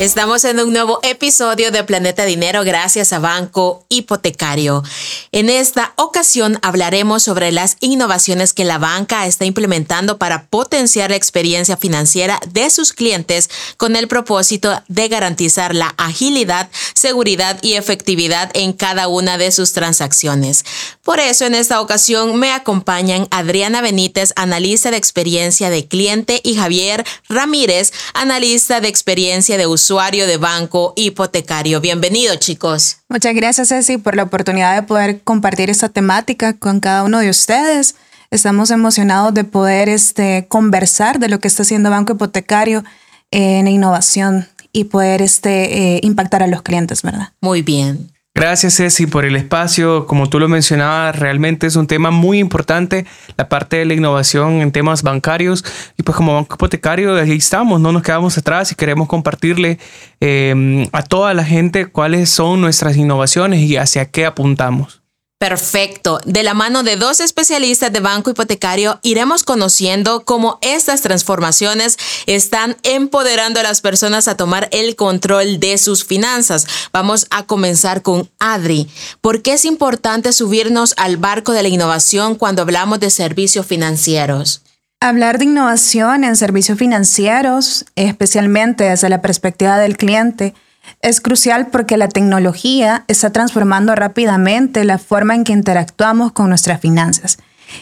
Estamos en un nuevo episodio de Planeta Dinero gracias a Banco Hipotecario. En esta ocasión hablaremos sobre las innovaciones que la banca está implementando para potenciar la experiencia financiera de sus clientes con el propósito de garantizar la agilidad, seguridad y efectividad en cada una de sus transacciones. Por eso en esta ocasión me acompañan Adriana Benítez, analista de experiencia de cliente, y Javier Ramírez, analista de experiencia de usuario usuario de banco hipotecario. Bienvenido, chicos. Muchas gracias, Ceci, por la oportunidad de poder compartir esta temática con cada uno de ustedes. Estamos emocionados de poder este, conversar de lo que está haciendo Banco Hipotecario en innovación y poder este, eh, impactar a los clientes, ¿verdad? Muy bien. Gracias Ceci por el espacio. Como tú lo mencionabas, realmente es un tema muy importante, la parte de la innovación en temas bancarios. Y pues como banco hipotecario, ahí estamos, no nos quedamos atrás y queremos compartirle eh, a toda la gente cuáles son nuestras innovaciones y hacia qué apuntamos. Perfecto. De la mano de dos especialistas de banco hipotecario, iremos conociendo cómo estas transformaciones están empoderando a las personas a tomar el control de sus finanzas. Vamos a comenzar con Adri. ¿Por qué es importante subirnos al barco de la innovación cuando hablamos de servicios financieros? Hablar de innovación en servicios financieros, especialmente desde la perspectiva del cliente, es crucial porque la tecnología está transformando rápidamente la forma en que interactuamos con nuestras finanzas.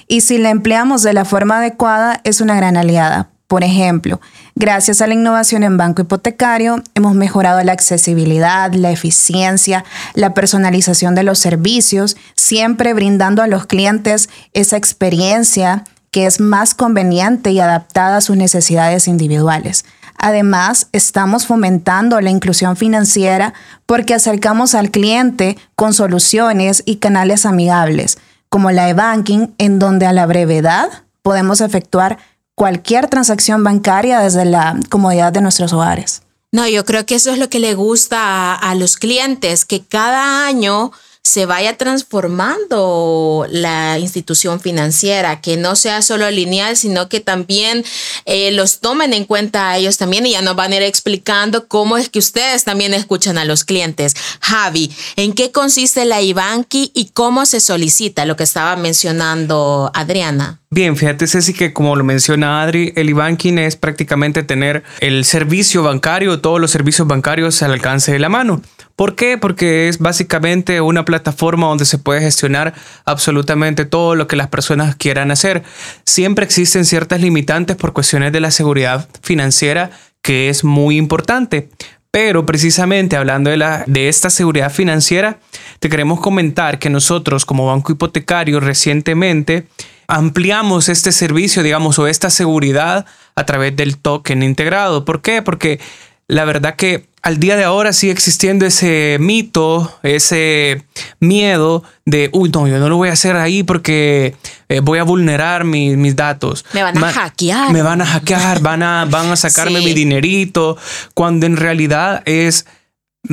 Y si la empleamos de la forma adecuada, es una gran aliada. Por ejemplo, gracias a la innovación en banco hipotecario, hemos mejorado la accesibilidad, la eficiencia, la personalización de los servicios, siempre brindando a los clientes esa experiencia que es más conveniente y adaptada a sus necesidades individuales. Además, estamos fomentando la inclusión financiera porque acercamos al cliente con soluciones y canales amigables, como la e-banking, en donde a la brevedad podemos efectuar cualquier transacción bancaria desde la comodidad de nuestros hogares. No, yo creo que eso es lo que le gusta a, a los clientes, que cada año se vaya transformando la institución financiera, que no sea solo lineal, sino que también eh, los tomen en cuenta a ellos también y ya nos van a ir explicando cómo es que ustedes también escuchan a los clientes. Javi, ¿en qué consiste la IBANKI y cómo se solicita lo que estaba mencionando Adriana? Bien, fíjate Ceci que como lo menciona Adri, el e-banking es prácticamente tener el servicio bancario, todos los servicios bancarios al alcance de la mano. ¿Por qué? Porque es básicamente una plataforma donde se puede gestionar absolutamente todo lo que las personas quieran hacer. Siempre existen ciertas limitantes por cuestiones de la seguridad financiera que es muy importante. Pero precisamente hablando de, la, de esta seguridad financiera, te queremos comentar que nosotros como banco hipotecario recientemente ampliamos este servicio, digamos, o esta seguridad a través del token integrado. ¿Por qué? Porque la verdad que al día de ahora sigue existiendo ese mito, ese miedo de, uy, no, yo no lo voy a hacer ahí porque eh, voy a vulnerar mis datos. Me van a hackear. Me van a hackear, van a, van a sacarme mi dinerito, cuando en realidad es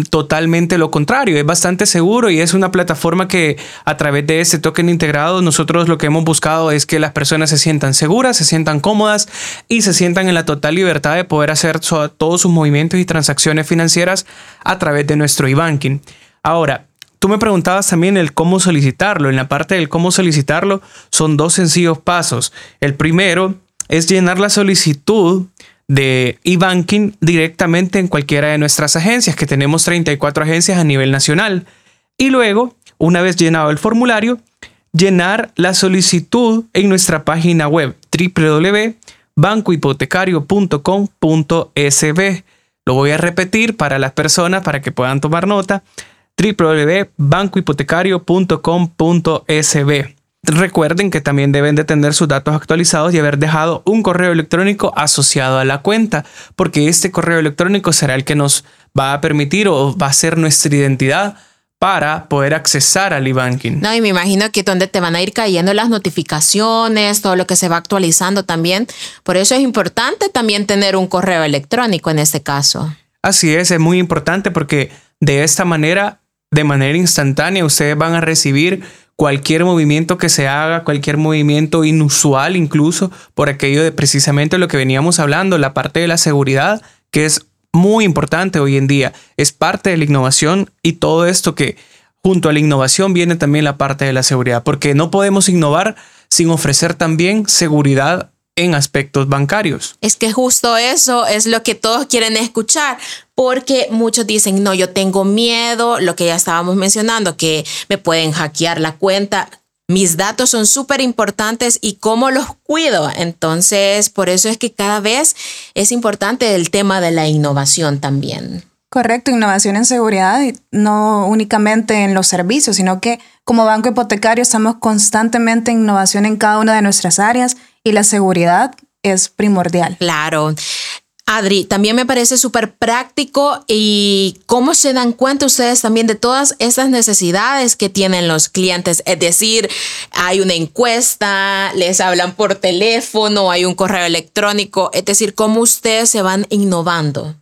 totalmente lo contrario, es bastante seguro y es una plataforma que a través de ese token integrado nosotros lo que hemos buscado es que las personas se sientan seguras, se sientan cómodas y se sientan en la total libertad de poder hacer todos sus movimientos y transacciones financieras a través de nuestro e-banking. Ahora, tú me preguntabas también el cómo solicitarlo. En la parte del cómo solicitarlo son dos sencillos pasos. El primero es llenar la solicitud de e-banking directamente en cualquiera de nuestras agencias, que tenemos 34 agencias a nivel nacional. Y luego, una vez llenado el formulario, llenar la solicitud en nuestra página web www.bancohipotecario.com.sb. Lo voy a repetir para las personas para que puedan tomar nota www.bancohipotecario.com.sb. Recuerden que también deben de tener sus datos actualizados y haber dejado un correo electrónico asociado a la cuenta, porque este correo electrónico será el que nos va a permitir o va a ser nuestra identidad para poder accesar al e-banking. No, y me imagino que donde te van a ir cayendo las notificaciones, todo lo que se va actualizando también. Por eso es importante también tener un correo electrónico en este caso. Así es, es muy importante porque de esta manera, de manera instantánea, ustedes van a recibir cualquier movimiento que se haga, cualquier movimiento inusual incluso, por aquello de precisamente lo que veníamos hablando, la parte de la seguridad, que es muy importante hoy en día. Es parte de la innovación y todo esto que junto a la innovación viene también la parte de la seguridad, porque no podemos innovar sin ofrecer también seguridad en aspectos bancarios. Es que justo eso es lo que todos quieren escuchar, porque muchos dicen, no, yo tengo miedo, lo que ya estábamos mencionando, que me pueden hackear la cuenta mis datos son súper importantes y cómo los cuido. Entonces, por eso es que cada vez es importante el tema de la innovación también. Correcto, innovación en seguridad, no únicamente en los servicios, sino que como banco hipotecario estamos constantemente en innovación en cada una de nuestras áreas y la seguridad es primordial. Claro. Adri, también me parece súper práctico y cómo se dan cuenta ustedes también de todas esas necesidades que tienen los clientes. Es decir, hay una encuesta, les hablan por teléfono, hay un correo electrónico, es decir, cómo ustedes se van innovando.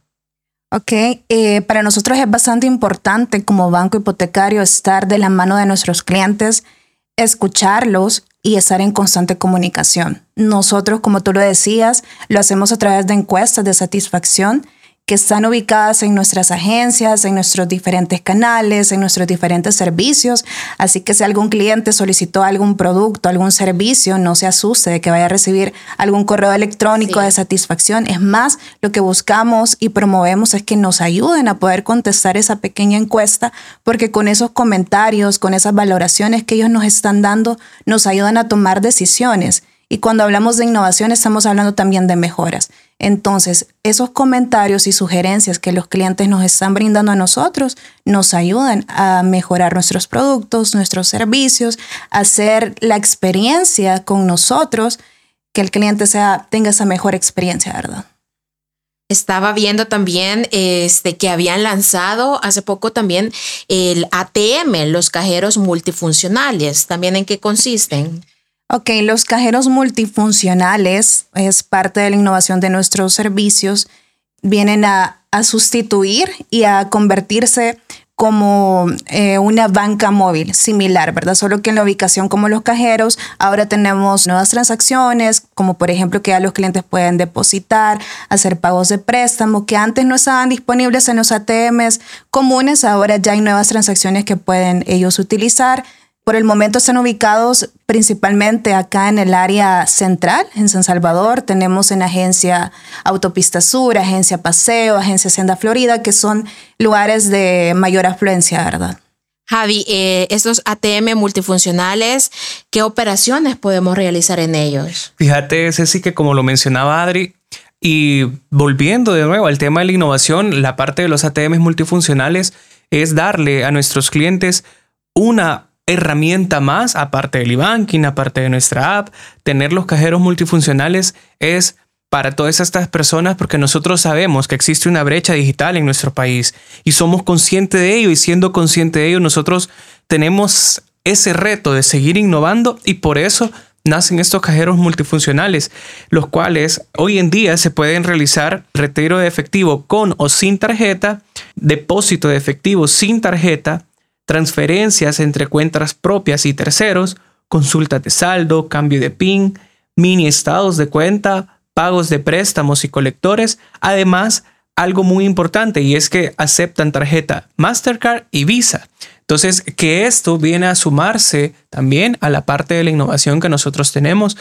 Ok, eh, para nosotros es bastante importante como banco hipotecario estar de la mano de nuestros clientes, escucharlos y estar en constante comunicación. Nosotros, como tú lo decías, lo hacemos a través de encuestas de satisfacción que están ubicadas en nuestras agencias, en nuestros diferentes canales, en nuestros diferentes servicios. Así que si algún cliente solicitó algún producto, algún servicio, no se asuste de que vaya a recibir algún correo electrónico de satisfacción. Es más, lo que buscamos y promovemos es que nos ayuden a poder contestar esa pequeña encuesta, porque con esos comentarios, con esas valoraciones que ellos nos están dando, nos ayudan a tomar decisiones. Y cuando hablamos de innovación estamos hablando también de mejoras. Entonces, esos comentarios y sugerencias que los clientes nos están brindando a nosotros nos ayudan a mejorar nuestros productos, nuestros servicios, hacer la experiencia con nosotros, que el cliente sea, tenga esa mejor experiencia, ¿verdad? Estaba viendo también este, que habían lanzado hace poco también el ATM, los cajeros multifuncionales. ¿También en qué consisten? Ok, los cajeros multifuncionales es parte de la innovación de nuestros servicios. Vienen a, sustituir y a convertirse como eh, una banca móvil similar, ¿verdad? Solo que en la ubicación como los cajeros, ahora tenemos nuevas transacciones, como por ejemplo que ya los clientes pueden depositar, hacer pagos de préstamo, que antes no estaban disponibles en los ATMs comunes, ahora ya hay nuevas transacciones que pueden ellos utilizar por el momento están ubicados principalmente acá en el área central, en San Salvador. Tenemos en Agencia Autopista Sur, Agencia Paseo, Agencia Senda Florida, que son lugares de mayor afluencia, ¿verdad? Javi, eh, estos ATM multifuncionales, ¿qué operaciones podemos realizar en ellos? Fíjate, Ceci, que como lo mencionaba Adri, y volviendo de nuevo al tema de la innovación, la parte de los ATM multifuncionales es darle a nuestros clientes una herramienta más, aparte del e-banking, aparte de nuestra app, tener los cajeros multifuncionales es para todas estas personas porque nosotros sabemos que existe una brecha digital en nuestro país y somos conscientes de ello y siendo conscientes de ello nosotros tenemos ese reto de seguir innovando y por eso nacen estos cajeros multifuncionales, los cuales hoy en día se pueden realizar retiro de efectivo con o sin tarjeta, depósito de efectivo sin tarjeta, transferencias entre cuentas propias y terceros, consultas de saldo, cambio de PIN, mini estados de cuenta, pagos de préstamos y colectores, además algo muy importante y es que aceptan tarjeta Mastercard y Visa. Entonces, que esto viene a sumarse también a la parte de la innovación que nosotros tenemos.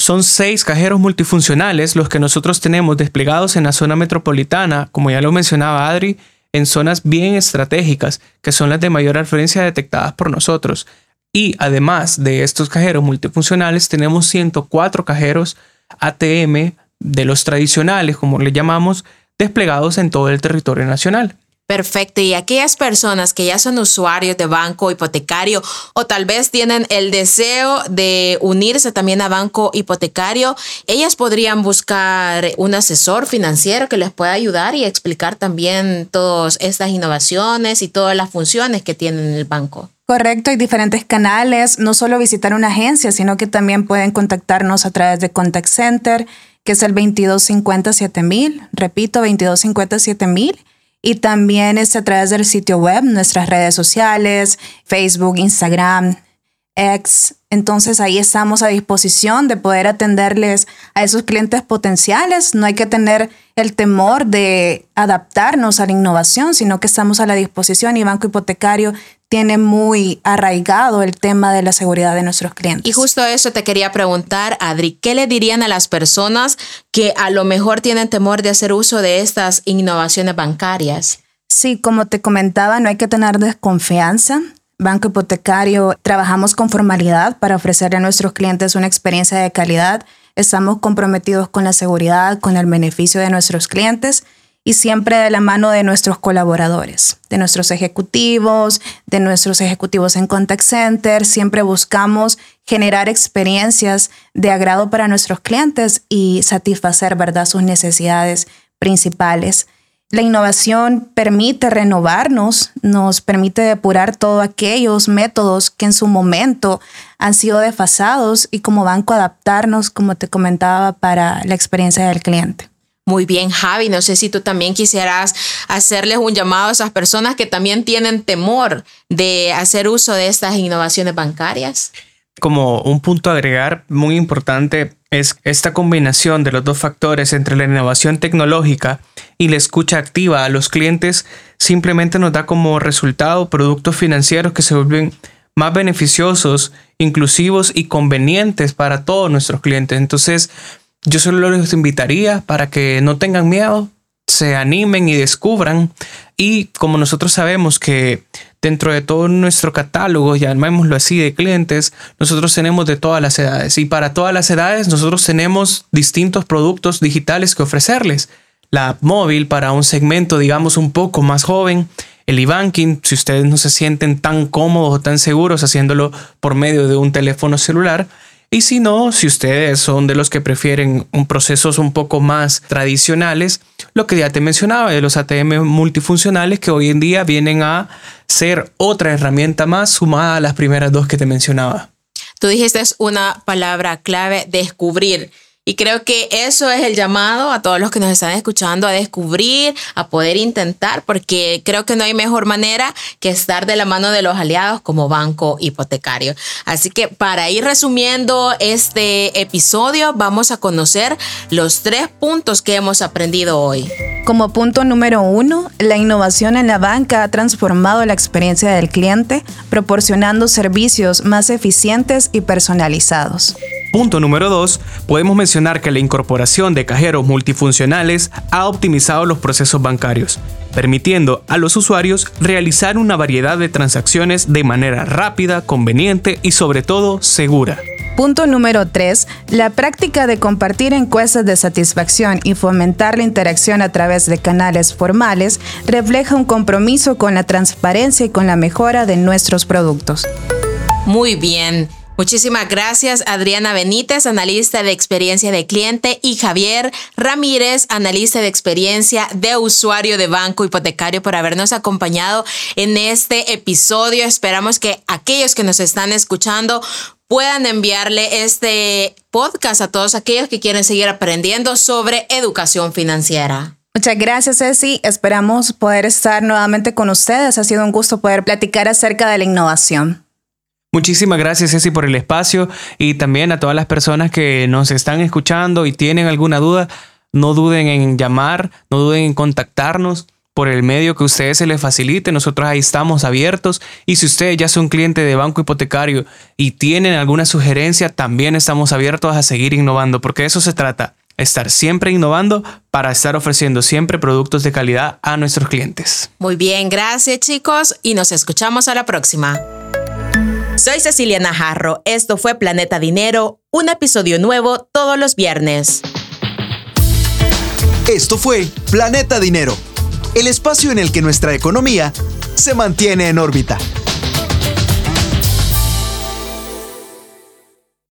Son seis cajeros multifuncionales los que nosotros tenemos desplegados en la zona metropolitana, como ya lo mencionaba Adri, en zonas bien estratégicas, que son las de mayor afluencia detectadas por nosotros. Y además de estos cajeros multifuncionales, tenemos 104 cajeros ATM de los tradicionales, como le llamamos, desplegados en todo el territorio nacional. Perfecto. Y aquellas personas que ya son usuarios de banco hipotecario o tal vez tienen el deseo de unirse también a banco hipotecario, ellas podrían buscar un asesor financiero que les pueda ayudar y explicar también todas estas innovaciones y todas las funciones que tiene el banco. Correcto, hay diferentes canales, no solo visitar una agencia, sino que también pueden contactarnos a través de Contact Center, que es el 2250 repito, 2250 y también es a través del sitio web, nuestras redes sociales, Facebook, Instagram, X. Entonces ahí estamos a disposición de poder atenderles a esos clientes potenciales. No hay que tener el temor de adaptarnos a la innovación, sino que estamos a la disposición y Banco Hipotecario tiene muy arraigado el tema de la seguridad de nuestros clientes. Y justo eso te quería preguntar, Adri, ¿qué le dirían a las personas que a lo mejor tienen temor de hacer uso de estas innovaciones bancarias? Sí, como te comentaba, no hay que tener desconfianza. Banco Hipotecario trabajamos con formalidad para ofrecerle a nuestros clientes una experiencia de calidad. Estamos comprometidos con la seguridad, con el beneficio de nuestros clientes y siempre de la mano de nuestros colaboradores, de nuestros ejecutivos, de nuestros ejecutivos en contact center. Siempre buscamos generar experiencias de agrado para nuestros clientes y satisfacer, ¿verdad?, sus necesidades principales. La innovación permite renovarnos, nos permite depurar todos aquellos métodos que en su momento han sido desfasados y como banco adaptarnos, como te comentaba, para la experiencia del cliente. Muy bien, Javi. No sé si tú también quisieras hacerles un llamado a esas personas que también tienen temor de hacer uso de estas innovaciones bancarias. Como un punto a agregar muy importante es esta combinación de los dos factores entre la innovación tecnológica y la escucha activa a los clientes simplemente nos da como resultado productos financieros que se vuelven más beneficiosos, inclusivos y convenientes para todos nuestros clientes. Entonces, yo solo les invitaría para que no tengan miedo, se animen y descubran. Y como nosotros sabemos que dentro de todo nuestro catálogo, llamémoslo así, de clientes, nosotros tenemos de todas las edades. Y para todas las edades, nosotros tenemos distintos productos digitales que ofrecerles. La app móvil para un segmento, digamos, un poco más joven. El e-banking, si ustedes no se sienten tan cómodos o tan seguros haciéndolo por medio de un teléfono celular y si no, si ustedes son de los que prefieren un procesos un poco más tradicionales, lo que ya te mencionaba de los ATM multifuncionales que hoy en día vienen a ser otra herramienta más sumada a las primeras dos que te mencionaba. Tú dijiste una palabra clave, descubrir. Y creo que eso es el llamado a todos los que nos están escuchando a descubrir, a poder intentar, porque creo que no hay mejor manera que estar de la mano de los aliados como banco hipotecario. Así que para ir resumiendo este episodio, vamos a conocer los tres puntos que hemos aprendido hoy. Como punto número uno, la innovación en la banca ha transformado la experiencia del cliente, proporcionando servicios más eficientes y personalizados. Punto número 2. Podemos mencionar que la incorporación de cajeros multifuncionales ha optimizado los procesos bancarios, permitiendo a los usuarios realizar una variedad de transacciones de manera rápida, conveniente y sobre todo segura. Punto número 3. La práctica de compartir encuestas de satisfacción y fomentar la interacción a través de canales formales refleja un compromiso con la transparencia y con la mejora de nuestros productos. Muy bien. Muchísimas gracias Adriana Benítez, analista de experiencia de cliente, y Javier Ramírez, analista de experiencia de usuario de banco hipotecario, por habernos acompañado en este episodio. Esperamos que aquellos que nos están escuchando puedan enviarle este podcast a todos aquellos que quieren seguir aprendiendo sobre educación financiera. Muchas gracias, Ceci. Esperamos poder estar nuevamente con ustedes. Ha sido un gusto poder platicar acerca de la innovación. Muchísimas gracias Ceci por el espacio y también a todas las personas que nos están escuchando y tienen alguna duda, no duden en llamar, no duden en contactarnos por el medio que ustedes se les facilite. Nosotros ahí estamos abiertos y si ustedes ya son cliente de banco hipotecario y tienen alguna sugerencia, también estamos abiertos a seguir innovando porque eso se trata. Estar siempre innovando para estar ofreciendo siempre productos de calidad a nuestros clientes. Muy bien, gracias chicos y nos escuchamos a la próxima. Soy Cecilia Najarro. Esto fue Planeta Dinero, un episodio nuevo todos los viernes. Esto fue Planeta Dinero el espacio en el que nuestra economía se mantiene en órbita.